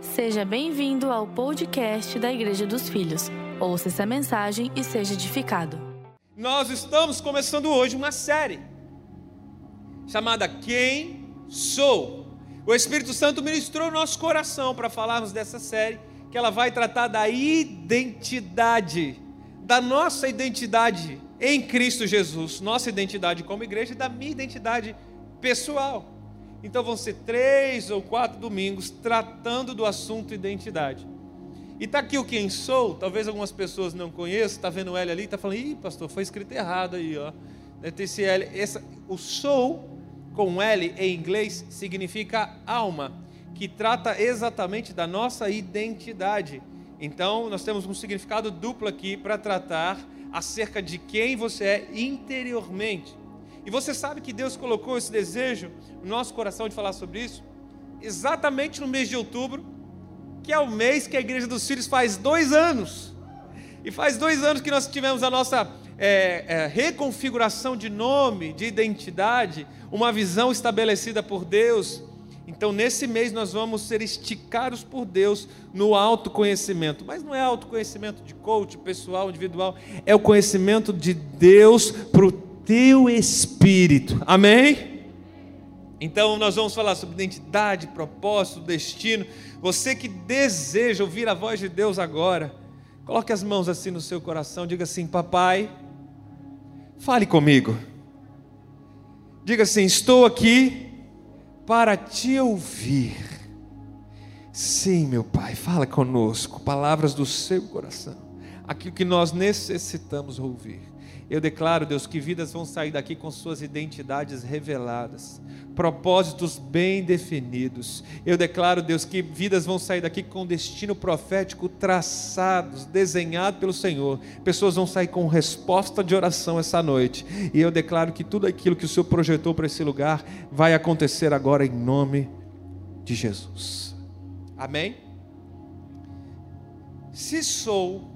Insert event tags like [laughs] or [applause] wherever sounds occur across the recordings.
Seja bem-vindo ao podcast da Igreja dos Filhos. Ouça essa mensagem e seja edificado. Nós estamos começando hoje uma série chamada Quem Sou. O Espírito Santo ministrou nosso coração para falarmos dessa série, que ela vai tratar da identidade, da nossa identidade em Cristo Jesus, nossa identidade como igreja e da minha identidade pessoal. Então vão ser três ou quatro domingos tratando do assunto identidade. E está aqui o quem sou, talvez algumas pessoas não conheçam, está vendo o L ali, está falando, ih, pastor, foi escrito errado aí, ó. Ter esse L. Essa, o sou, com L em inglês, significa alma, que trata exatamente da nossa identidade. Então, nós temos um significado duplo aqui para tratar acerca de quem você é interiormente. E você sabe que Deus colocou esse desejo no nosso coração de falar sobre isso exatamente no mês de outubro, que é o mês que a Igreja dos Filhos faz dois anos. E faz dois anos que nós tivemos a nossa é, é, reconfiguração de nome, de identidade, uma visão estabelecida por Deus. Então, nesse mês, nós vamos ser esticados por Deus no autoconhecimento. Mas não é autoconhecimento de coach, pessoal, individual, é o conhecimento de Deus para o teu espírito. Amém? Então nós vamos falar sobre identidade, propósito, destino. Você que deseja ouvir a voz de Deus agora, coloque as mãos assim no seu coração, diga assim: Papai, fale comigo. Diga assim: Estou aqui para te ouvir. Sim, meu Pai, fala conosco, palavras do seu coração, aquilo que nós necessitamos ouvir. Eu declaro, Deus, que vidas vão sair daqui com suas identidades reveladas, propósitos bem definidos. Eu declaro, Deus, que vidas vão sair daqui com destino profético traçados, desenhado pelo Senhor. Pessoas vão sair com resposta de oração essa noite. E eu declaro que tudo aquilo que o Senhor projetou para esse lugar vai acontecer agora em nome de Jesus. Amém? Se sou,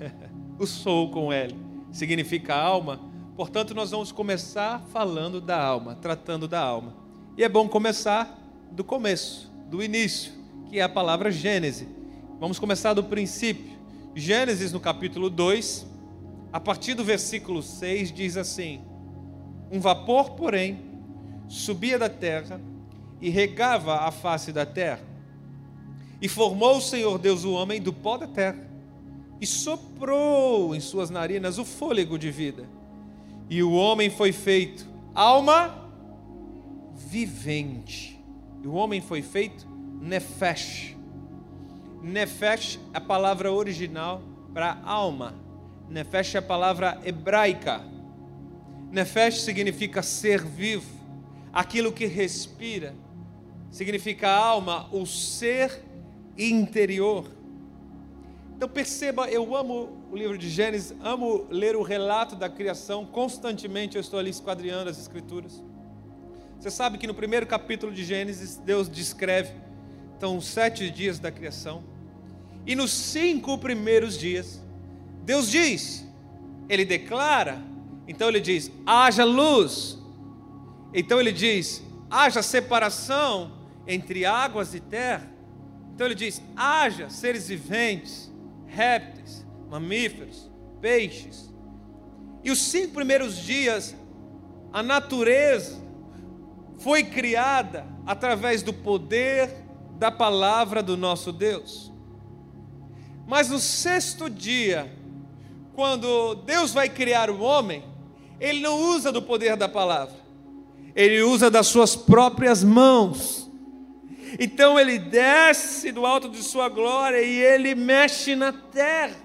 [laughs] o sou com L significa alma, portanto, nós vamos começar falando da alma, tratando da alma. E é bom começar do começo, do início, que é a palavra Gênese. Vamos começar do princípio. Gênesis, no capítulo 2, a partir do versículo 6, diz assim: Um vapor, porém, subia da terra e regava a face da terra. E formou o Senhor Deus o homem do pó da terra e soprou em suas narinas o fôlego de vida. E o homem foi feito alma vivente. E o homem foi feito nefesh. Nefesh é a palavra original para alma. Nefesh é a palavra hebraica. Nefesh significa ser vivo, aquilo que respira. Significa alma, o ser interior. Então perceba, eu amo o livro de Gênesis, amo ler o relato da criação, constantemente eu estou ali esquadriando as escrituras. Você sabe que no primeiro capítulo de Gênesis, Deus descreve então os sete dias da criação. E nos cinco primeiros dias, Deus diz, Ele declara, então Ele diz: haja luz. Então Ele diz: haja separação entre águas e terra. Então Ele diz: haja seres viventes répteis, mamíferos, peixes. E os cinco primeiros dias, a natureza foi criada através do poder da palavra do nosso Deus. Mas no sexto dia, quando Deus vai criar o homem, ele não usa do poder da palavra, ele usa das suas próprias mãos. Então ele desce do alto de sua glória e ele mexe na terra.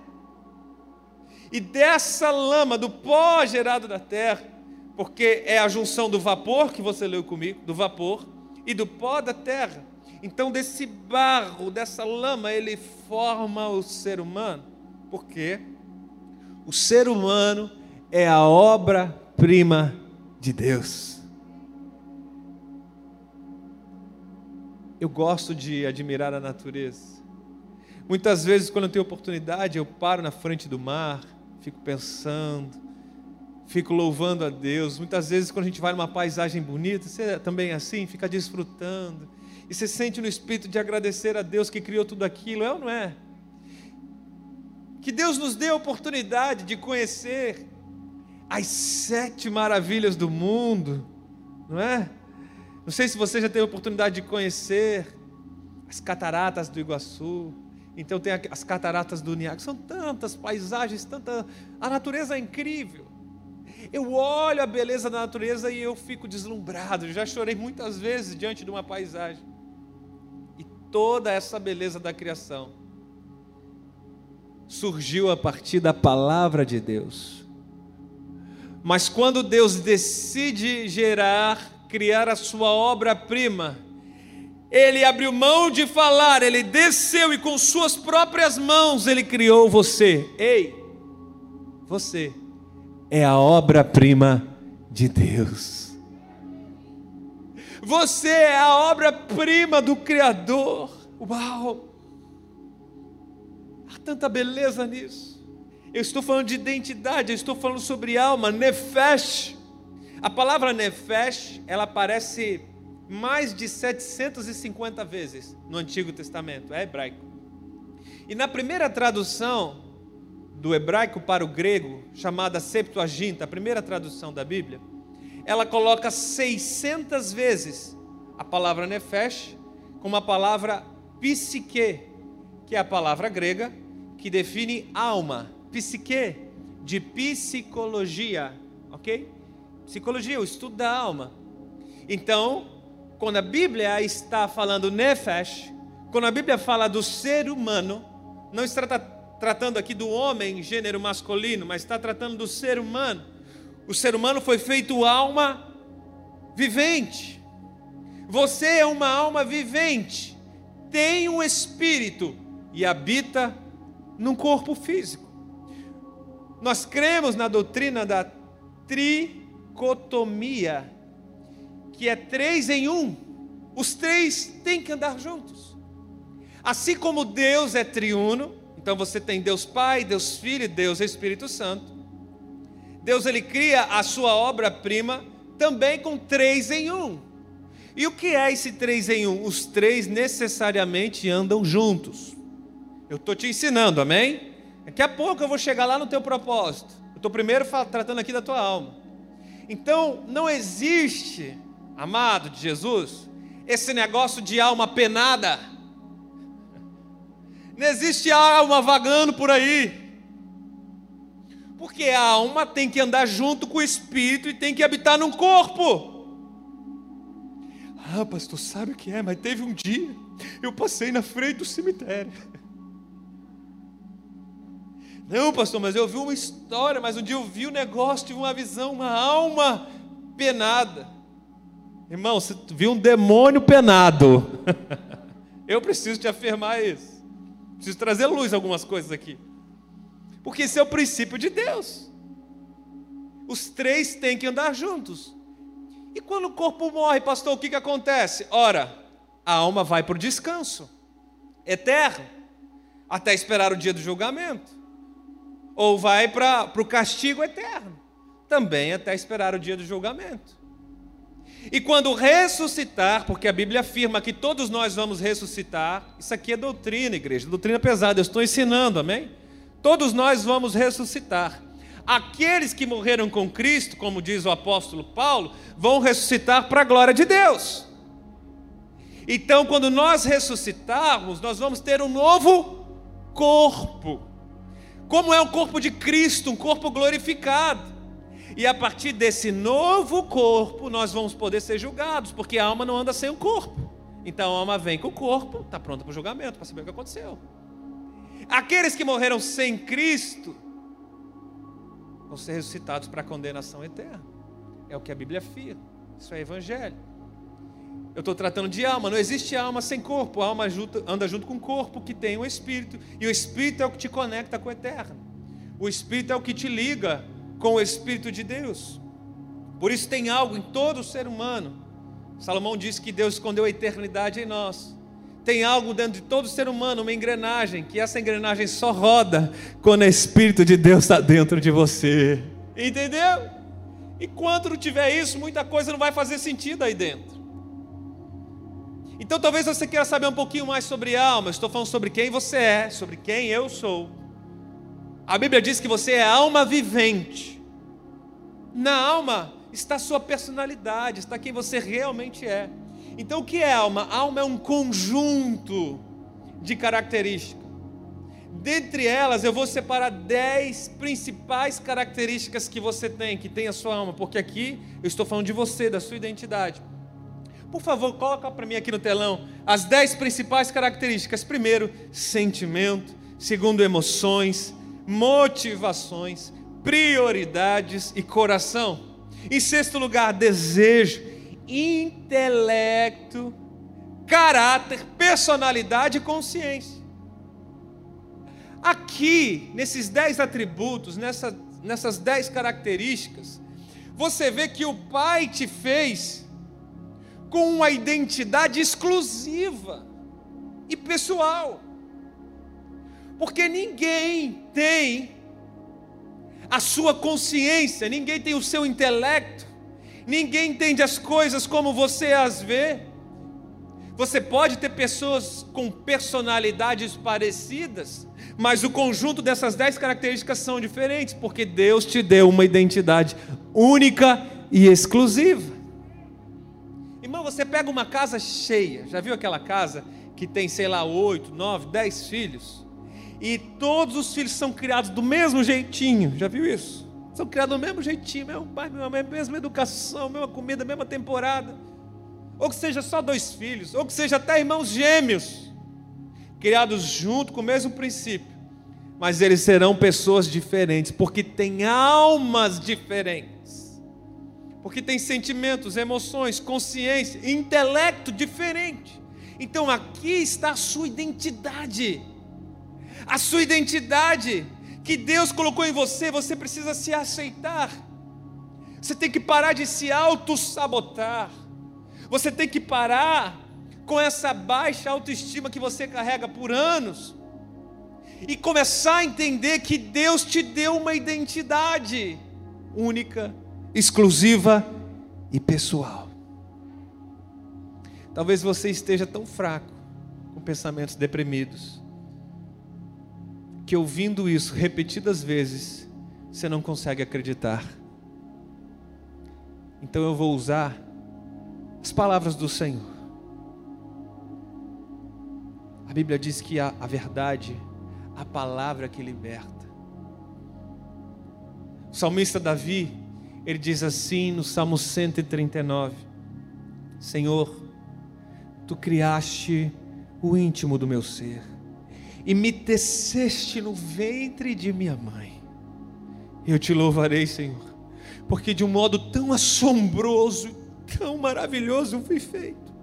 E dessa lama, do pó gerado da terra, porque é a junção do vapor que você leu comigo, do vapor e do pó da terra. Então desse barro, dessa lama, ele forma o ser humano. Porque o ser humano é a obra-prima de Deus. Eu gosto de admirar a natureza. Muitas vezes, quando eu tenho oportunidade, eu paro na frente do mar, fico pensando, fico louvando a Deus. Muitas vezes, quando a gente vai numa paisagem bonita, você também é assim, fica desfrutando. E você sente no espírito de agradecer a Deus que criou tudo aquilo, é ou não é? Que Deus nos dê a oportunidade de conhecer as sete maravilhas do mundo, não é? Não sei se você já teve a oportunidade de conhecer as cataratas do Iguaçu. Então tem as cataratas do Niágara. São tantas paisagens, tanta. A natureza é incrível. Eu olho a beleza da natureza e eu fico deslumbrado. Já chorei muitas vezes diante de uma paisagem. E toda essa beleza da criação surgiu a partir da palavra de Deus. Mas quando Deus decide gerar criar a sua obra-prima. Ele abriu mão de falar, ele desceu e com suas próprias mãos ele criou você. Ei, você é a obra-prima de Deus. Você é a obra-prima do Criador. Uau! Há tanta beleza nisso. Eu estou falando de identidade, eu estou falando sobre alma, nefesh. A palavra nefesh, ela aparece mais de 750 vezes no Antigo Testamento, é hebraico. E na primeira tradução do hebraico para o grego, chamada Septuaginta, a primeira tradução da Bíblia, ela coloca 600 vezes a palavra nefesh como a palavra psique, que é a palavra grega que define alma, psique, de psicologia, ok? Psicologia, o estudo da alma. Então, quando a Bíblia está falando nefesh, quando a Bíblia fala do ser humano, não está tratando aqui do homem, gênero masculino, mas está tratando do ser humano. O ser humano foi feito alma vivente. Você é uma alma vivente, tem um espírito e habita num corpo físico. Nós cremos na doutrina da tri dicotomia, que é três em um. Os três têm que andar juntos. Assim como Deus é triuno, então você tem Deus Pai, Deus Filho e Deus Espírito Santo. Deus ele cria a sua obra-prima também com três em um. E o que é esse três em um? Os três necessariamente andam juntos. Eu estou te ensinando, amém? Daqui a pouco eu vou chegar lá no teu propósito. Eu estou primeiro tratando aqui da tua alma. Então, não existe, amado de Jesus, esse negócio de alma penada. Não existe alma vagando por aí. Porque a alma tem que andar junto com o espírito e tem que habitar num corpo. Ah, pastor, sabe o que é? Mas teve um dia, eu passei na frente do cemitério. Não, pastor, mas eu vi uma história, mas um dia eu vi um negócio, tive uma visão, uma alma penada. Irmão, você viu um demônio penado. [laughs] eu preciso te afirmar isso. Preciso trazer luz a algumas coisas aqui. Porque esse é o princípio de Deus. Os três têm que andar juntos. E quando o corpo morre, pastor, o que, que acontece? Ora, a alma vai para o descanso eterno, até esperar o dia do julgamento ou vai para o castigo eterno, também até esperar o dia do julgamento. E quando ressuscitar, porque a Bíblia afirma que todos nós vamos ressuscitar, isso aqui é doutrina, igreja, doutrina pesada, eu estou ensinando, amém? Todos nós vamos ressuscitar. Aqueles que morreram com Cristo, como diz o apóstolo Paulo, vão ressuscitar para a glória de Deus. Então, quando nós ressuscitarmos, nós vamos ter um novo corpo. Como é o corpo de Cristo, um corpo glorificado. E a partir desse novo corpo, nós vamos poder ser julgados, porque a alma não anda sem o corpo. Então a alma vem com o corpo, está pronta para o julgamento, para saber o que aconteceu. Aqueles que morreram sem Cristo vão ser ressuscitados para a condenação eterna. É o que a Bíblia afirma. Isso é evangelho. Eu estou tratando de alma. Não existe alma sem corpo. A alma anda junto com o corpo que tem o espírito. E o espírito é o que te conecta com o eterno. O espírito é o que te liga com o espírito de Deus. Por isso tem algo em todo ser humano. Salomão disse que Deus escondeu a eternidade em nós. Tem algo dentro de todo ser humano, uma engrenagem, que essa engrenagem só roda quando o Espírito de Deus está dentro de você. Entendeu? E quando não tiver isso, muita coisa não vai fazer sentido aí dentro. Então talvez você queira saber um pouquinho mais sobre alma. estou falando sobre quem você é, sobre quem eu sou. A Bíblia diz que você é alma vivente. Na alma está a sua personalidade, está quem você realmente é. Então o que é alma? Alma é um conjunto de características. Dentre elas, eu vou separar dez principais características que você tem, que tem a sua alma, porque aqui eu estou falando de você, da sua identidade. Por favor, coloca para mim aqui no telão as dez principais características. Primeiro, sentimento. Segundo, emoções, motivações, prioridades e coração. Em sexto lugar, desejo, intelecto, caráter, personalidade e consciência. Aqui, nesses dez atributos, nessa, nessas dez características, você vê que o Pai te fez com uma identidade exclusiva e pessoal. Porque ninguém tem a sua consciência, ninguém tem o seu intelecto, ninguém entende as coisas como você as vê. Você pode ter pessoas com personalidades parecidas, mas o conjunto dessas dez características são diferentes, porque Deus te deu uma identidade única e exclusiva. Irmão, você pega uma casa cheia, já viu aquela casa que tem, sei lá, oito, nove, dez filhos? E todos os filhos são criados do mesmo jeitinho, já viu isso? São criados do mesmo jeitinho, mesmo pai, mesma mãe, mesma educação, mesma comida, mesma temporada. Ou que seja só dois filhos, ou que seja até irmãos gêmeos, criados junto com o mesmo princípio. Mas eles serão pessoas diferentes, porque têm almas diferentes porque tem sentimentos, emoções, consciência, intelecto diferente. Então aqui está a sua identidade. A sua identidade que Deus colocou em você, você precisa se aceitar. Você tem que parar de se auto-sabotar. Você tem que parar com essa baixa autoestima que você carrega por anos e começar a entender que Deus te deu uma identidade única exclusiva e pessoal. Talvez você esteja tão fraco, com pensamentos deprimidos, que ouvindo isso repetidas vezes, você não consegue acreditar. Então eu vou usar as palavras do Senhor. A Bíblia diz que a, a verdade, a palavra que liberta. O salmista Davi, ele diz assim no Salmo 139: Senhor, tu criaste o íntimo do meu ser e me teceste no ventre de minha mãe. Eu te louvarei, Senhor, porque de um modo tão assombroso, tão maravilhoso fui feito.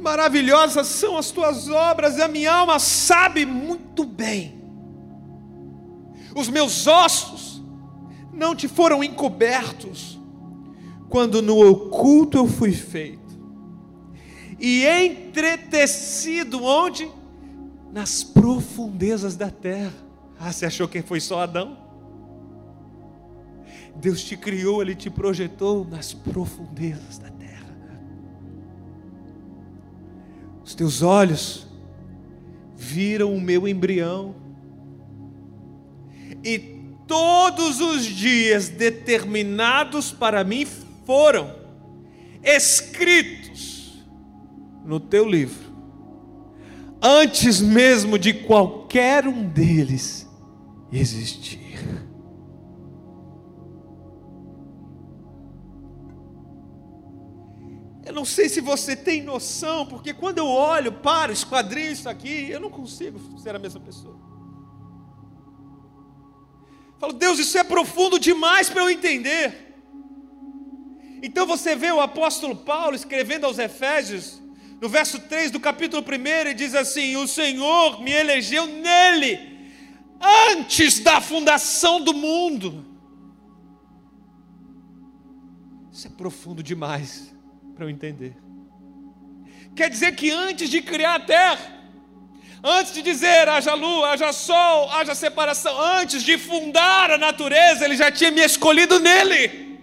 Maravilhosas são as tuas obras, e a minha alma sabe muito bem. Os meus ossos não te foram encobertos, quando no oculto eu fui feito, e entretecido onde? Nas profundezas da terra. Ah, você achou que foi só Adão? Deus te criou, Ele te projetou nas profundezas da terra. Os teus olhos viram o meu embrião, e todos os dias determinados para mim foram escritos no teu livro, antes mesmo de qualquer um deles existir. Eu não sei se você tem noção, porque quando eu olho para o esquadrinho isso aqui, eu não consigo ser a mesma pessoa. Falo, Deus, isso é profundo demais para eu entender. Então você vê o apóstolo Paulo escrevendo aos Efésios, no verso 3 do capítulo 1, ele diz assim: O Senhor me elegeu nele, antes da fundação do mundo. Isso é profundo demais para eu entender. Quer dizer que antes de criar a terra, Antes de dizer haja lua, haja sol, haja separação, antes de fundar a natureza, Ele já tinha me escolhido nele.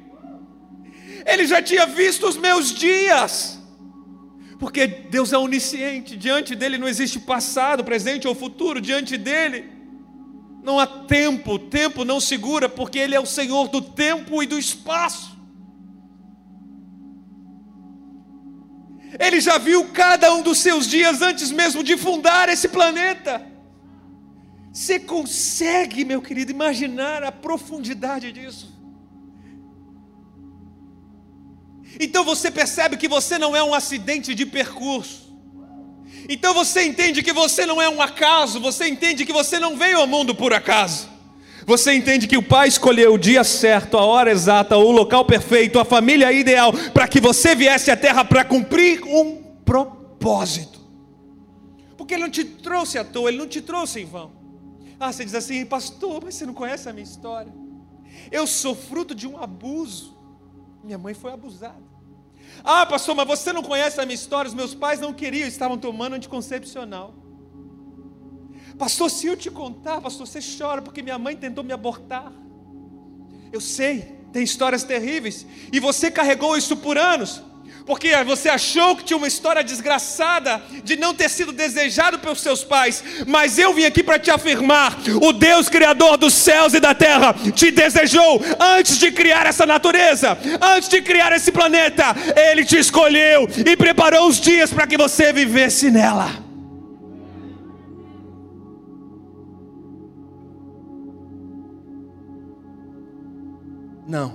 Ele já tinha visto os meus dias. Porque Deus é onisciente, diante dele não existe passado, presente ou futuro, diante dele não há tempo, o tempo não segura, porque ele é o Senhor do tempo e do espaço. Ele já viu cada um dos seus dias antes mesmo de fundar esse planeta. Você consegue, meu querido, imaginar a profundidade disso? Então você percebe que você não é um acidente de percurso. Então você entende que você não é um acaso, você entende que você não veio ao mundo por acaso. Você entende que o Pai escolheu o dia certo, a hora exata, o local perfeito, a família ideal, para que você viesse à terra para cumprir um propósito. Porque Ele não te trouxe à toa, Ele não te trouxe em vão. Ah, você diz assim, pastor, mas você não conhece a minha história. Eu sou fruto de um abuso. Minha mãe foi abusada. Ah, pastor, mas você não conhece a minha história? Os meus pais não queriam, estavam tomando anticoncepcional. Pastor, se eu te contar, pastor, você chora porque minha mãe tentou me abortar. Eu sei, tem histórias terríveis. E você carregou isso por anos porque você achou que tinha uma história desgraçada de não ter sido desejado pelos seus pais, mas eu vim aqui para te afirmar: o Deus Criador dos céus e da terra te desejou antes de criar essa natureza, antes de criar esse planeta, Ele te escolheu e preparou os dias para que você vivesse nela. Não.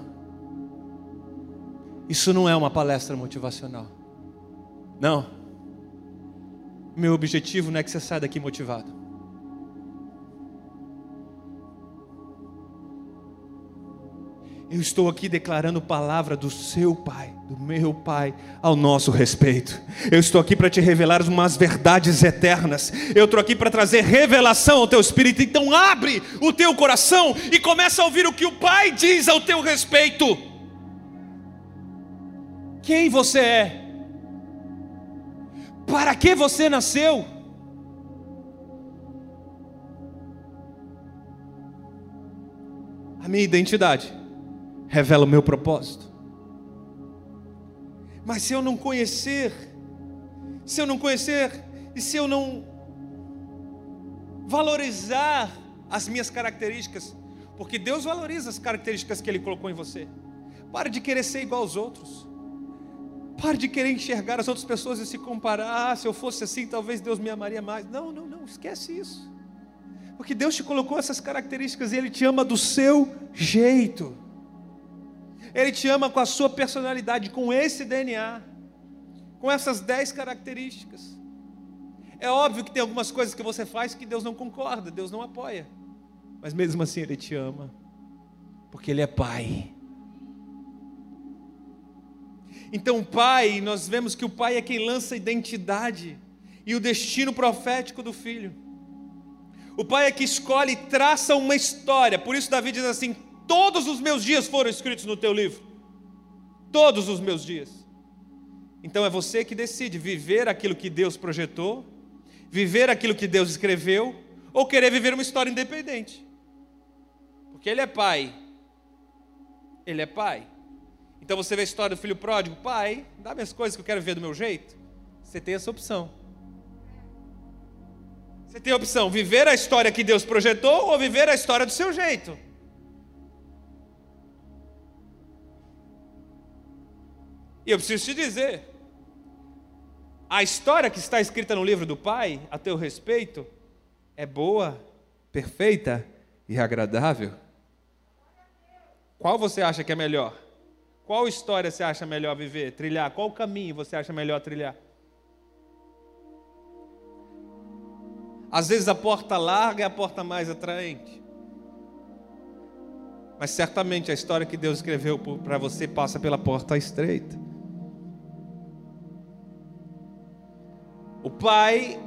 Isso não é uma palestra motivacional. Não. Meu objetivo não é que você saia daqui motivado. Eu estou aqui declarando palavra do seu Pai, do meu Pai, ao nosso respeito. Eu estou aqui para te revelar umas verdades eternas. Eu estou aqui para trazer revelação ao teu espírito. Então abre o teu coração e começa a ouvir o que o Pai diz ao teu respeito quem você é, para que você nasceu. A minha identidade revela o meu propósito. Mas se eu não conhecer, se eu não conhecer e se eu não valorizar as minhas características, porque Deus valoriza as características que Ele colocou em você. Pare de querer ser igual aos outros. Pare de querer enxergar as outras pessoas e se comparar. Ah, se eu fosse assim, talvez Deus me amaria mais. Não, não, não, esquece isso. Porque Deus te colocou essas características e Ele te ama do seu jeito. Ele te ama com a sua personalidade, com esse DNA, com essas dez características. É óbvio que tem algumas coisas que você faz que Deus não concorda, Deus não apoia. Mas mesmo assim Ele te ama, porque Ele é Pai. Então, o pai, nós vemos que o pai é quem lança a identidade e o destino profético do filho. O pai é que escolhe e traça uma história. Por isso, Davi diz assim: Todos os meus dias foram escritos no teu livro. Todos os meus dias. Então, é você que decide viver aquilo que Deus projetou, viver aquilo que Deus escreveu, ou querer viver uma história independente. Porque Ele é pai. Ele é pai. Então você vê a história do filho pródigo, pai, dá minhas coisas que eu quero ver do meu jeito. Você tem essa opção. Você tem a opção, viver a história que Deus projetou ou viver a história do seu jeito. E eu preciso te dizer, a história que está escrita no livro do Pai, a teu respeito, é boa, perfeita e agradável. Qual você acha que é melhor? Qual história você acha melhor viver, trilhar? Qual caminho você acha melhor trilhar? Às vezes a porta larga é a porta mais atraente. Mas certamente a história que Deus escreveu para você passa pela porta estreita. Pai,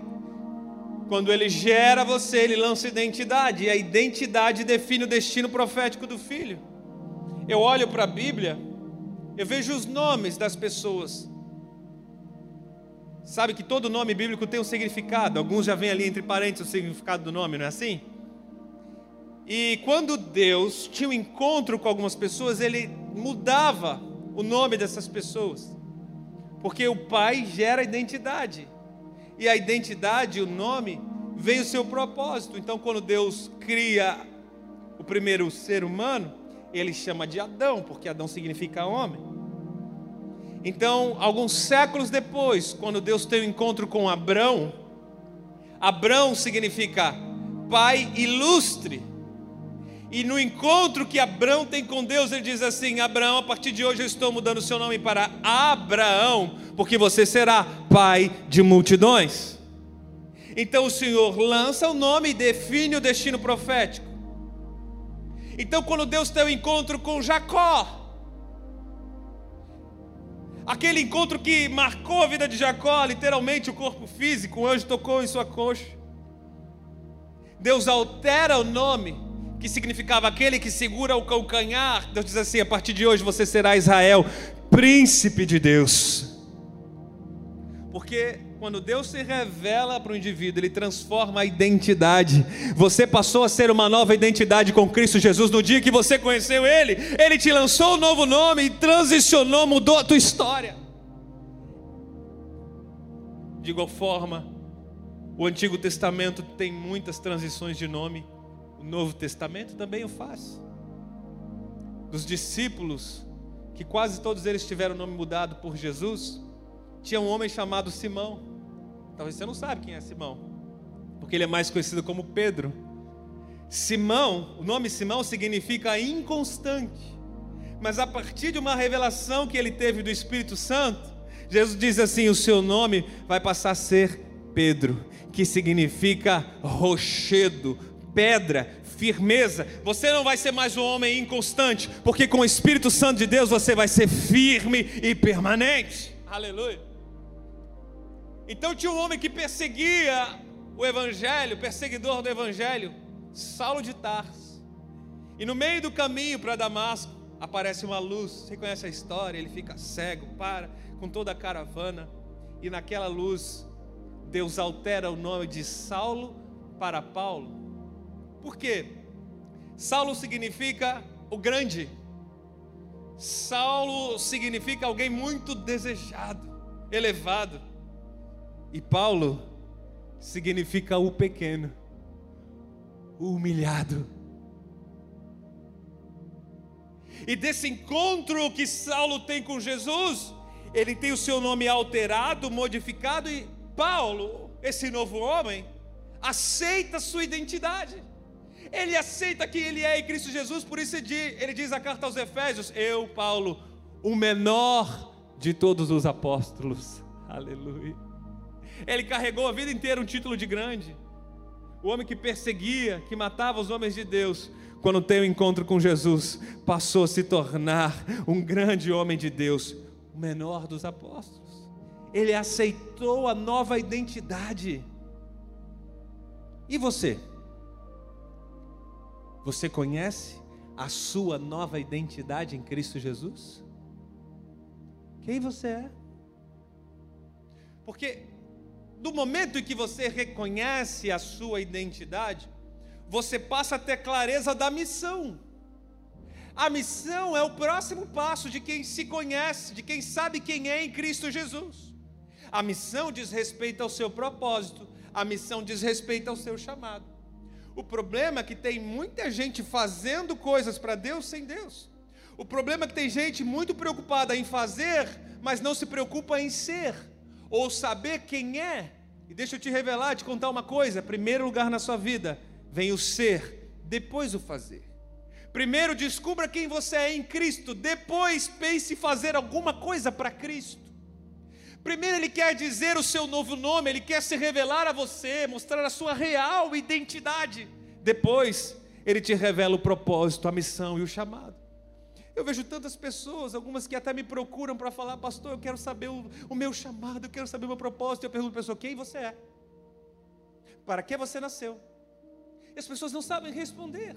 quando ele gera você, ele lança identidade, e a identidade define o destino profético do filho. Eu olho para a Bíblia eu vejo os nomes das pessoas. Sabe que todo nome bíblico tem um significado. Alguns já vem ali entre parênteses o significado do nome, não é assim? E quando Deus tinha um encontro com algumas pessoas, ele mudava o nome dessas pessoas. Porque o pai gera identidade. E a identidade, o nome, vem o seu propósito. Então, quando Deus cria o primeiro ser humano, ele chama de Adão, porque Adão significa homem. Então, alguns séculos depois, quando Deus tem o um encontro com Abrão, Abrão significa pai ilustre. E no encontro que Abraão tem com Deus, ele diz assim: Abraão, a partir de hoje eu estou mudando o seu nome para Abraão, porque você será pai de multidões. Então o Senhor lança o nome e define o destino profético. Então, quando Deus tem o um encontro com Jacó, aquele encontro que marcou a vida de Jacó, literalmente o corpo físico, o anjo tocou em sua coxa. Deus altera o nome que significava aquele que segura o calcanhar. Deus diz assim: a partir de hoje você será Israel, príncipe de Deus. Porque quando Deus se revela para o indivíduo, ele transforma a identidade. Você passou a ser uma nova identidade com Cristo Jesus no dia que você conheceu Ele. Ele te lançou um novo nome e transicionou, mudou a tua história. De igual forma, o Antigo Testamento tem muitas transições de nome. O Novo Testamento também o faz. Dos discípulos, que quase todos eles tiveram o nome mudado por Jesus, tinha um homem chamado Simão. Talvez você não sabe quem é Simão, porque ele é mais conhecido como Pedro. Simão, o nome Simão significa inconstante. Mas a partir de uma revelação que ele teve do Espírito Santo, Jesus diz assim: o seu nome vai passar a ser Pedro, que significa rochedo, pedra, firmeza. Você não vai ser mais um homem inconstante, porque com o Espírito Santo de Deus você vai ser firme e permanente. Aleluia. Então tinha um homem que perseguia o evangelho, perseguidor do evangelho, Saulo de Tarso. E no meio do caminho para Damasco aparece uma luz. Você conhece a história? Ele fica cego, para com toda a caravana e naquela luz Deus altera o nome de Saulo para Paulo. Por quê? Saulo significa o grande. Saulo significa alguém muito desejado, elevado. E Paulo significa o pequeno, o humilhado. E desse encontro que Saulo tem com Jesus, ele tem o seu nome alterado, modificado, e Paulo, esse novo homem, aceita sua identidade. Ele aceita que ele é em Cristo Jesus, por isso ele diz a carta aos Efésios: Eu, Paulo, o menor de todos os apóstolos. Aleluia. Ele carregou a vida inteira um título de grande. O homem que perseguia, que matava os homens de Deus, quando tem o um encontro com Jesus, passou a se tornar um grande homem de Deus, o menor dos apóstolos. Ele aceitou a nova identidade. E você? Você conhece a sua nova identidade em Cristo Jesus? Quem você é? Porque do momento em que você reconhece a sua identidade, você passa a ter clareza da missão. A missão é o próximo passo de quem se conhece, de quem sabe quem é em Cristo Jesus. A missão diz respeito ao seu propósito, a missão diz respeito ao seu chamado. O problema é que tem muita gente fazendo coisas para Deus sem Deus. O problema é que tem gente muito preocupada em fazer, mas não se preocupa em ser ou saber quem é. E deixa eu te revelar, te contar uma coisa: primeiro lugar na sua vida vem o ser, depois o fazer. Primeiro descubra quem você é em Cristo, depois pense em fazer alguma coisa para Cristo. Primeiro, Ele quer dizer o seu novo nome, Ele quer se revelar a você, mostrar a sua real identidade. Depois, Ele te revela o propósito, a missão e o chamado. Eu vejo tantas pessoas, algumas que até me procuram para falar, pastor, eu quero saber o, o, meu chamado, eu quero saber o meu propósito. Eu pergunto a pessoa, quem você é? Para que você nasceu? E as pessoas não sabem responder.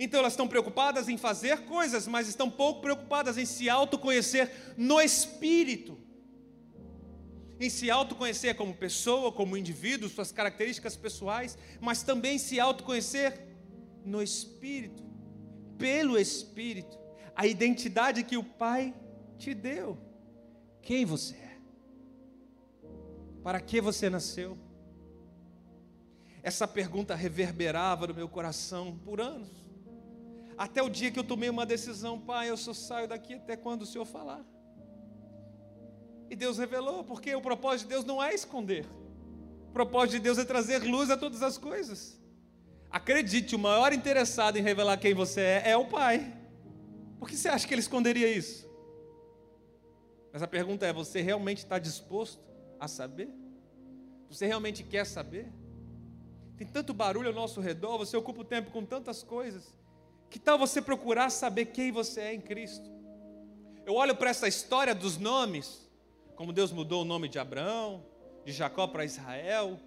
Então elas estão preocupadas em fazer coisas, mas estão pouco preocupadas em se autoconhecer no espírito em se autoconhecer como pessoa, como indivíduo, suas características pessoais, mas também se autoconhecer no Espírito, pelo Espírito, a identidade que o Pai te deu. Quem você é? Para que você nasceu? Essa pergunta reverberava no meu coração por anos. Até o dia que eu tomei uma decisão, pai, eu só saio daqui até quando o Senhor falar. E Deus revelou, porque o propósito de Deus não é esconder. O propósito de Deus é trazer luz a todas as coisas. Acredite, o maior interessado em revelar quem você é é o Pai. Por que você acha que ele esconderia isso? Mas a pergunta é: você realmente está disposto a saber? Você realmente quer saber? Tem tanto barulho ao nosso redor, você ocupa o tempo com tantas coisas. Que tal você procurar saber quem você é em Cristo? Eu olho para essa história dos nomes, como Deus mudou o nome de Abraão, de Jacó para Israel,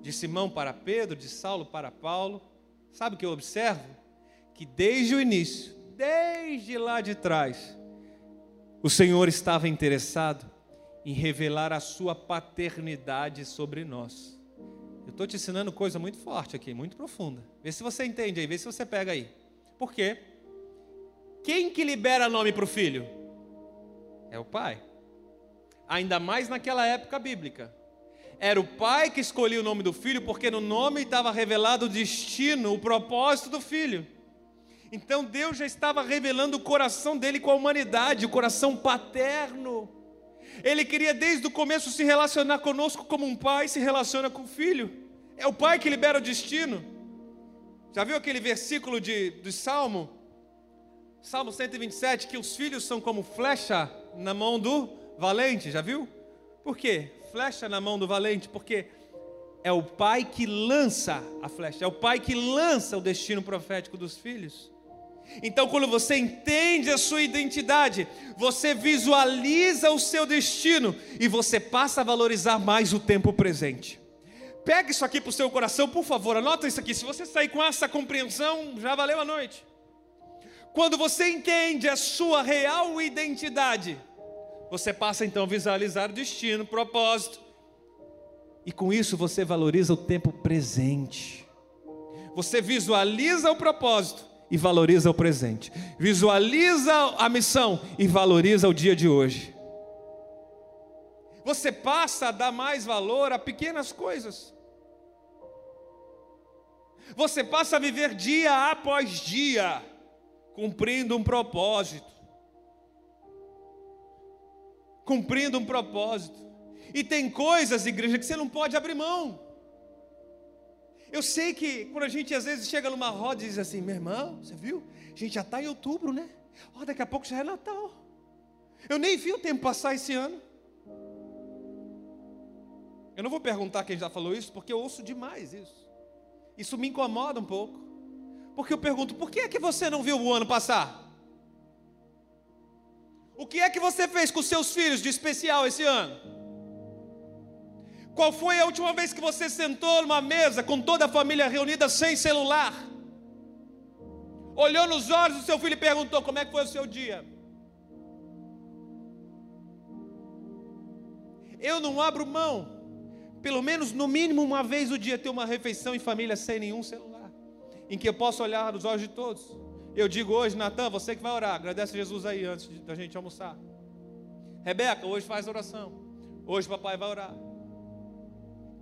de Simão para Pedro, de Saulo para Paulo. Sabe o que eu observo? Que desde o início, desde lá de trás, o Senhor estava interessado em revelar a sua paternidade sobre nós. Eu estou te ensinando coisa muito forte aqui, muito profunda. Vê se você entende aí, vê se você pega aí. Por quê? Quem que libera nome para o filho? É o pai. Ainda mais naquela época bíblica. Era o pai que escolhia o nome do filho, porque no nome estava revelado o destino, o propósito do filho. Então Deus já estava revelando o coração dele com a humanidade, o coração paterno. Ele queria desde o começo se relacionar conosco como um pai se relaciona com o filho. É o pai que libera o destino. Já viu aquele versículo de, do Salmo? Salmo 127, que os filhos são como flecha na mão do valente, já viu? Por quê? Flecha na mão do valente, porque é o pai que lança a flecha, é o pai que lança o destino profético dos filhos. Então, quando você entende a sua identidade, você visualiza o seu destino e você passa a valorizar mais o tempo presente. Pega isso aqui para o seu coração, por favor, anota isso aqui. Se você sair com essa compreensão, já valeu a noite. Quando você entende a sua real identidade, você passa então a visualizar o destino, o propósito, e com isso você valoriza o tempo presente. Você visualiza o propósito e valoriza o presente. Visualiza a missão e valoriza o dia de hoje. Você passa a dar mais valor a pequenas coisas. Você passa a viver dia após dia, cumprindo um propósito. Cumprindo um propósito. E tem coisas, igreja, que você não pode abrir mão. Eu sei que quando a gente às vezes chega numa roda e diz assim, meu irmão, você viu? A gente já está em outubro, né? Oh, daqui a pouco já é Natal. Eu nem vi o tempo passar esse ano. Eu não vou perguntar quem já falou isso, porque eu ouço demais isso. Isso me incomoda um pouco. Porque eu pergunto, por que é que você não viu o ano passar? O que é que você fez com seus filhos de especial esse ano? Qual foi a última vez que você sentou numa mesa com toda a família reunida sem celular? Olhou nos olhos do seu filho e perguntou: Como é que foi o seu dia? Eu não abro mão, pelo menos no mínimo uma vez o dia, ter uma refeição em família sem nenhum celular, em que eu possa olhar nos olhos de todos. Eu digo hoje, Natan, você que vai orar, agradece a Jesus aí antes da gente almoçar. Rebeca, hoje faz oração. Hoje papai vai orar.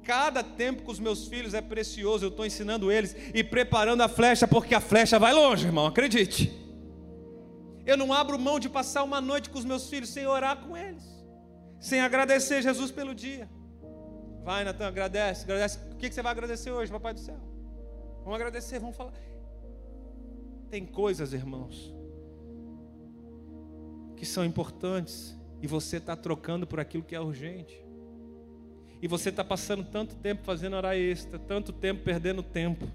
Cada tempo com os meus filhos é precioso, eu estou ensinando eles e preparando a flecha, porque a flecha vai longe, irmão, acredite. Eu não abro mão de passar uma noite com os meus filhos sem orar com eles, sem agradecer Jesus pelo dia. Vai, Natan, agradece, agradece. O que você vai agradecer hoje, Papai do céu? Vamos agradecer, vamos falar. Tem coisas, irmãos, que são importantes e você está trocando por aquilo que é urgente. E você está passando tanto tempo fazendo hora extra, tanto tempo perdendo tempo,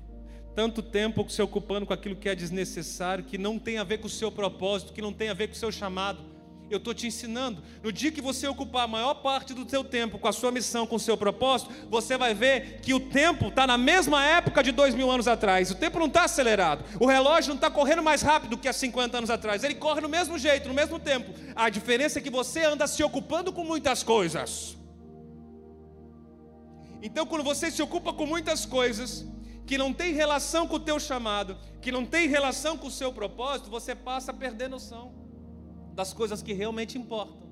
tanto tempo se ocupando com aquilo que é desnecessário, que não tem a ver com o seu propósito, que não tem a ver com o seu chamado. Eu estou te ensinando. No dia que você ocupar a maior parte do seu tempo com a sua missão, com o seu propósito, você vai ver que o tempo está na mesma época de dois mil anos atrás. O tempo não está acelerado. O relógio não está correndo mais rápido que há 50 anos atrás. Ele corre no mesmo jeito, no mesmo tempo. A diferença é que você anda se ocupando com muitas coisas. Então, quando você se ocupa com muitas coisas que não tem relação com o teu chamado, que não tem relação com o seu propósito, você passa a perder noção das coisas que realmente importam.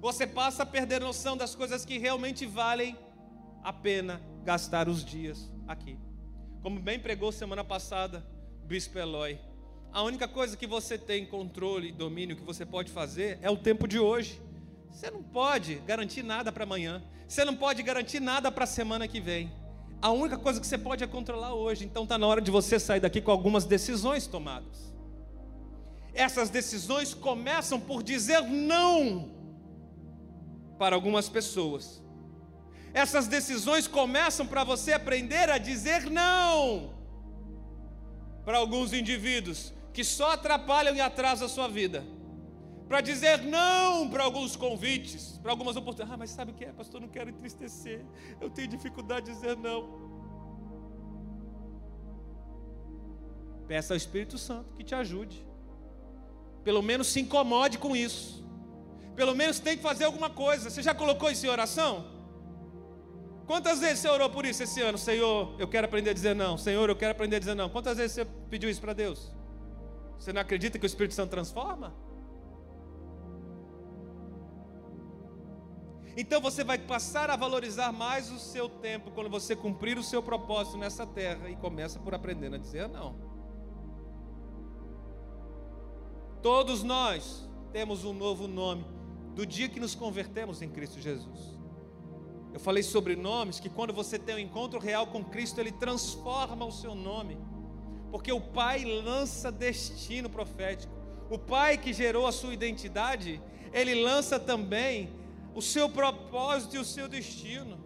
Você passa a perder noção das coisas que realmente valem a pena gastar os dias aqui. Como bem pregou semana passada o Bispo Eloy, a única coisa que você tem controle e domínio que você pode fazer é o tempo de hoje. Você não pode garantir nada para amanhã. Você não pode garantir nada para a semana que vem. A única coisa que você pode é controlar hoje. Então está na hora de você sair daqui com algumas decisões tomadas. Essas decisões começam por dizer não para algumas pessoas. Essas decisões começam para você aprender a dizer não para alguns indivíduos que só atrapalham e atrasam a sua vida. Para dizer não para alguns convites, para algumas oportunidades. Ah, mas sabe o que é, pastor? Não quero entristecer. Eu tenho dificuldade de dizer não. Peça ao Espírito Santo que te ajude. Pelo menos se incomode com isso. Pelo menos tem que fazer alguma coisa. Você já colocou isso em oração? Quantas vezes você orou por isso esse ano? Senhor, eu quero aprender a dizer não. Senhor, eu quero aprender a dizer não. Quantas vezes você pediu isso para Deus? Você não acredita que o Espírito Santo transforma? Então você vai passar a valorizar mais o seu tempo quando você cumprir o seu propósito nessa terra e começa por aprender a dizer não. Todos nós temos um novo nome do dia que nos convertemos em Cristo Jesus. Eu falei sobre nomes que quando você tem um encontro real com Cristo, ele transforma o seu nome. Porque o Pai lança destino profético. O Pai que gerou a sua identidade, ele lança também o seu propósito e o seu destino.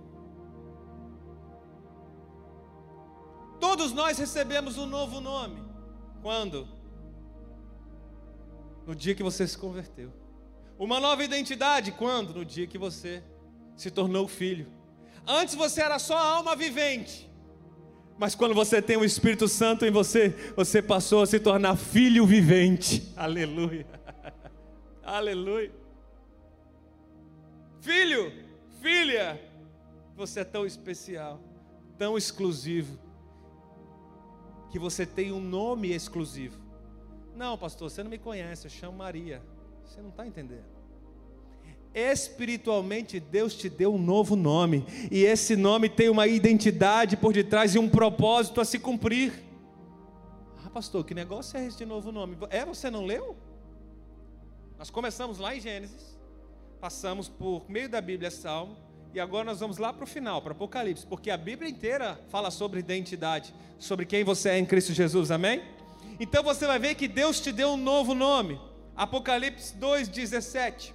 Todos nós recebemos um novo nome. Quando? No dia que você se converteu. Uma nova identidade, quando? No dia que você se tornou filho. Antes você era só alma vivente. Mas quando você tem o Espírito Santo em você, você passou a se tornar filho vivente. [laughs] Aleluia. [laughs] Aleluia. Filho, filha, você é tão especial, tão exclusivo, que você tem um nome exclusivo. Não, pastor, você não me conhece, eu chamo Maria. Você não está entendendo. Espiritualmente, Deus te deu um novo nome, e esse nome tem uma identidade por detrás e um propósito a se cumprir. Ah, pastor, que negócio é esse de novo nome? É, você não leu? Nós começamos lá em Gênesis, passamos por meio da Bíblia Salmo, e agora nós vamos lá para o final, para Apocalipse, porque a Bíblia inteira fala sobre identidade, sobre quem você é em Cristo Jesus, amém? Então você vai ver que Deus te deu um novo nome. Apocalipse 2,17.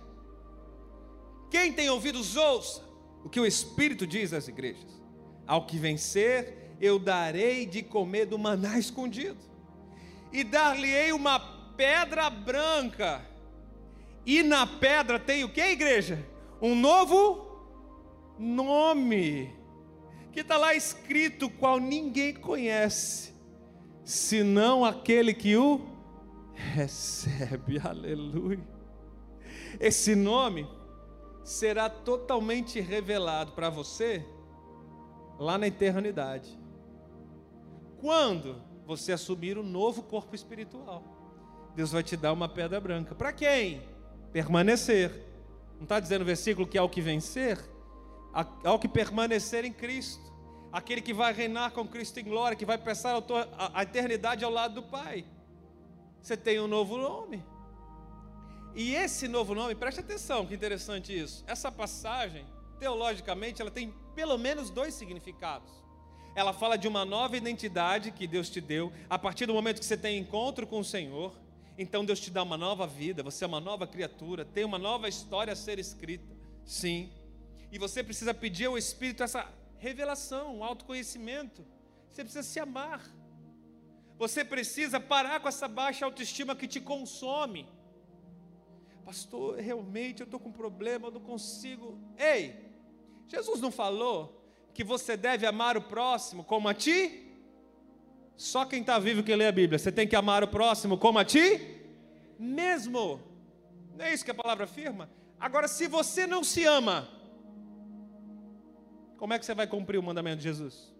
Quem tem ouvidos, ouça o que o Espírito diz às igrejas. Ao que vencer, eu darei de comer do maná escondido, e dar-lhe-ei uma pedra branca. E na pedra tem o que, igreja? Um novo nome, que está lá escrito, qual ninguém conhece senão aquele que o recebe. [laughs] Aleluia. Esse nome será totalmente revelado para você lá na eternidade. Quando você assumir o um novo corpo espiritual, Deus vai te dar uma pedra branca. Para quem? Permanecer. Não está dizendo o versículo que ao que vencer, ao que permanecer em Cristo aquele que vai reinar com Cristo em glória, que vai passar a eternidade ao lado do Pai. Você tem um novo nome. E esse novo nome, preste atenção, que interessante isso. Essa passagem, teologicamente, ela tem pelo menos dois significados. Ela fala de uma nova identidade que Deus te deu a partir do momento que você tem encontro com o Senhor. Então Deus te dá uma nova vida, você é uma nova criatura, tem uma nova história a ser escrita. Sim. E você precisa pedir ao Espírito essa revelação, autoconhecimento. Você precisa se amar. Você precisa parar com essa baixa autoestima que te consome. Pastor, realmente eu estou com um problema, eu não consigo. Ei, Jesus não falou que você deve amar o próximo como a ti? Só quem está vivo que lê a Bíblia. Você tem que amar o próximo como a ti? Mesmo. Não é isso que a palavra afirma? Agora, se você não se ama, como é que você vai cumprir o mandamento de Jesus?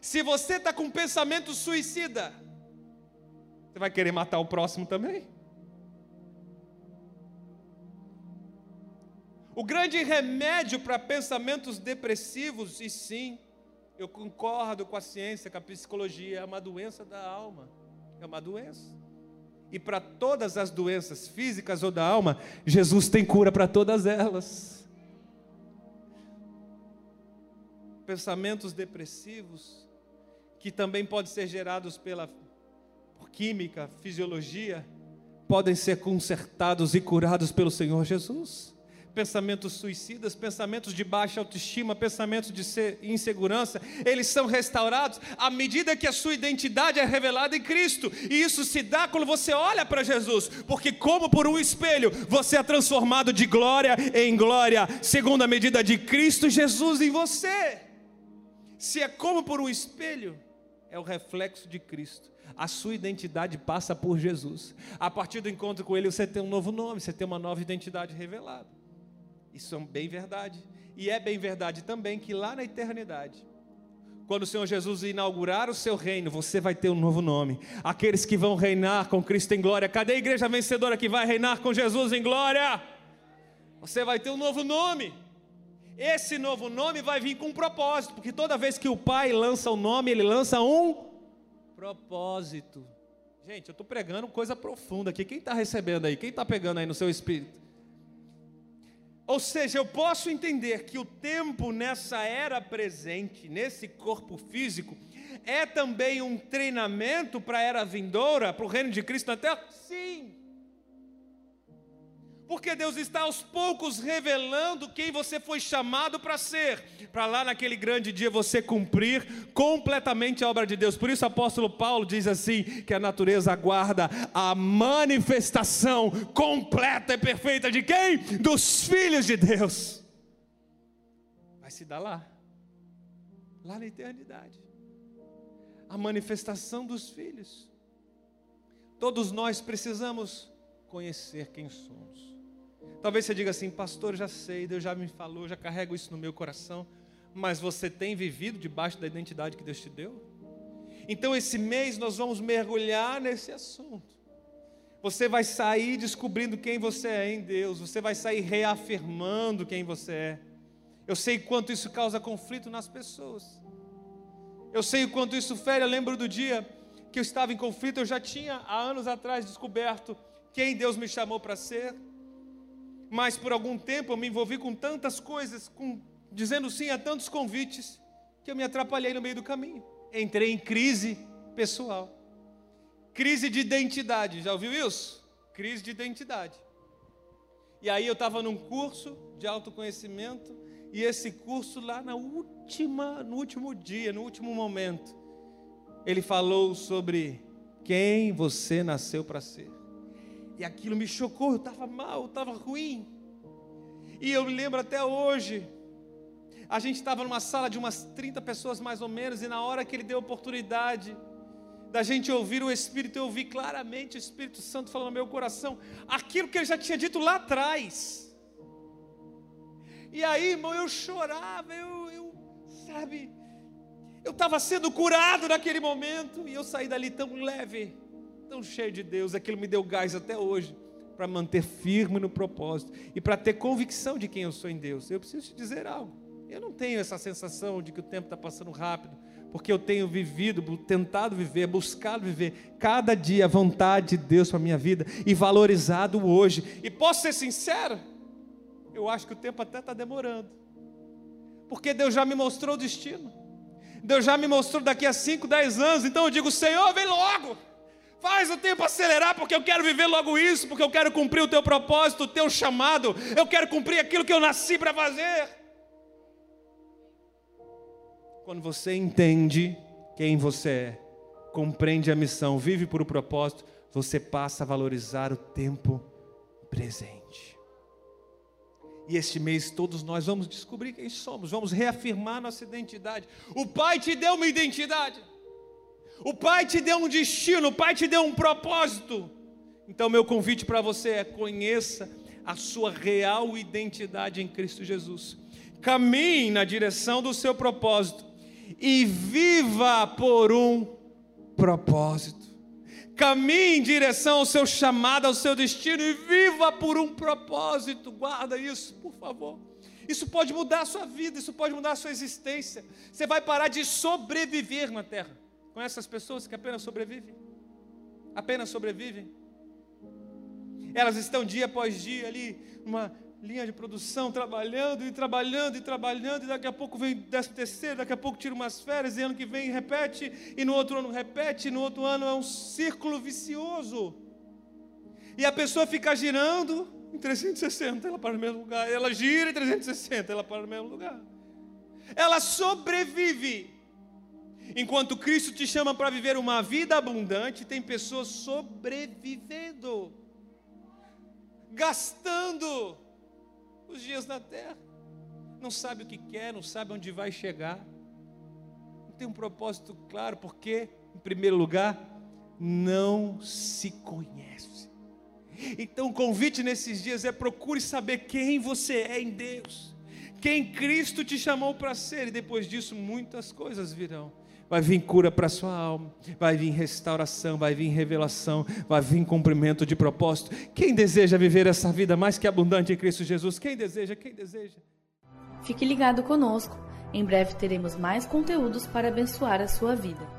Se você está com pensamento suicida, você vai querer matar o próximo também? O grande remédio para pensamentos depressivos, e sim, eu concordo com a ciência, com a psicologia, é uma doença da alma. É uma doença. E para todas as doenças físicas ou da alma, Jesus tem cura para todas elas. Pensamentos depressivos, que também podem ser gerados pela química, fisiologia, podem ser consertados e curados pelo Senhor Jesus pensamentos suicidas, pensamentos de baixa autoestima, pensamentos de insegurança, eles são restaurados à medida que a sua identidade é revelada em Cristo. E isso se dá quando você olha para Jesus, porque como por um espelho, você é transformado de glória em glória, segundo a medida de Cristo Jesus em você. Se é como por um espelho, é o reflexo de Cristo. A sua identidade passa por Jesus. A partir do encontro com Ele, você tem um novo nome, você tem uma nova identidade revelada. Isso é bem verdade. E é bem verdade também que lá na eternidade, quando o Senhor Jesus inaugurar o seu reino, você vai ter um novo nome. Aqueles que vão reinar com Cristo em glória. Cadê a igreja vencedora que vai reinar com Jesus em glória? Você vai ter um novo nome. Esse novo nome vai vir com um propósito, porque toda vez que o Pai lança o nome, ele lança um propósito. Gente, eu estou pregando coisa profunda aqui. Quem está recebendo aí? Quem está pegando aí no seu espírito? Ou seja, eu posso entender que o tempo nessa era presente, nesse corpo físico, é também um treinamento para a era vindoura, para o reino de Cristo na terra? Sim. Porque Deus está aos poucos revelando quem você foi chamado para ser, para lá naquele grande dia você cumprir completamente a obra de Deus. Por isso o apóstolo Paulo diz assim: que a natureza aguarda a manifestação completa e perfeita de quem? Dos filhos de Deus. Vai se dar lá, lá na eternidade. A manifestação dos filhos. Todos nós precisamos conhecer quem somos. Talvez você diga assim, pastor, já sei, Deus já me falou, já carrego isso no meu coração, mas você tem vivido debaixo da identidade que Deus te deu? Então, esse mês nós vamos mergulhar nesse assunto. Você vai sair descobrindo quem você é em Deus, você vai sair reafirmando quem você é. Eu sei quanto isso causa conflito nas pessoas. Eu sei o quanto isso fere. Eu lembro do dia que eu estava em conflito, eu já tinha há anos atrás descoberto quem Deus me chamou para ser mas por algum tempo eu me envolvi com tantas coisas, com, dizendo sim a tantos convites, que eu me atrapalhei no meio do caminho. Entrei em crise pessoal. Crise de identidade, já ouviu isso? Crise de identidade. E aí eu estava num curso de autoconhecimento, e esse curso lá na última, no último dia, no último momento, ele falou sobre quem você nasceu para ser. E aquilo me chocou, eu estava mal, eu estava ruim. E eu me lembro até hoje, a gente estava numa sala de umas 30 pessoas mais ou menos, e na hora que ele deu a oportunidade da gente ouvir o Espírito, eu ouvi claramente o Espírito Santo falando no meu coração, aquilo que ele já tinha dito lá atrás. E aí, irmão, eu chorava, eu, eu sabe, eu estava sendo curado naquele momento, e eu saí dali tão leve tão cheio de Deus, aquilo me deu gás até hoje para manter firme no propósito e para ter convicção de quem eu sou em Deus. Eu preciso te dizer algo. Eu não tenho essa sensação de que o tempo está passando rápido, porque eu tenho vivido, tentado viver, buscado viver cada dia a vontade de Deus para a minha vida e valorizado hoje. E posso ser sincero, eu acho que o tempo até está demorando, porque Deus já me mostrou o destino. Deus já me mostrou daqui a 5, 10 anos, então eu digo, Senhor, vem logo. Faz o tempo acelerar, porque eu quero viver logo isso, porque eu quero cumprir o teu propósito, o teu chamado, eu quero cumprir aquilo que eu nasci para fazer. Quando você entende quem você é, compreende a missão, vive por o propósito, você passa a valorizar o tempo presente. E este mês todos nós vamos descobrir quem somos, vamos reafirmar nossa identidade. O Pai te deu uma identidade. O Pai te deu um destino, o Pai te deu um propósito. Então, meu convite para você é: conheça a sua real identidade em Cristo Jesus. Caminhe na direção do seu propósito e viva por um propósito. Caminhe em direção ao seu chamado, ao seu destino e viva por um propósito. Guarda isso, por favor. Isso pode mudar a sua vida, isso pode mudar a sua existência. Você vai parar de sobreviver na terra. Com essas pessoas que apenas sobrevivem. Apenas sobrevivem. Elas estão dia após dia ali, numa linha de produção, trabalhando e trabalhando e trabalhando, e daqui a pouco vem décimo terceiro, daqui a pouco tira umas férias, e ano que vem repete, e no outro ano repete, e no outro ano é um círculo vicioso. E a pessoa fica girando em 360, ela para no mesmo lugar, ela gira em 360, ela para no mesmo lugar. Ela sobrevive. Enquanto Cristo te chama para viver uma vida abundante, tem pessoas sobrevivendo, gastando os dias na terra. Não sabe o que quer, não sabe onde vai chegar. Não tem um propósito claro, porque, em primeiro lugar, não se conhece. Então, o convite nesses dias é procure saber quem você é em Deus, quem Cristo te chamou para ser, e depois disso muitas coisas virão vai vir cura para a sua alma, vai vir restauração, vai vir revelação, vai vir cumprimento de propósito. Quem deseja viver essa vida mais que abundante em Cristo Jesus? Quem deseja? Quem deseja? Fique ligado conosco. Em breve teremos mais conteúdos para abençoar a sua vida.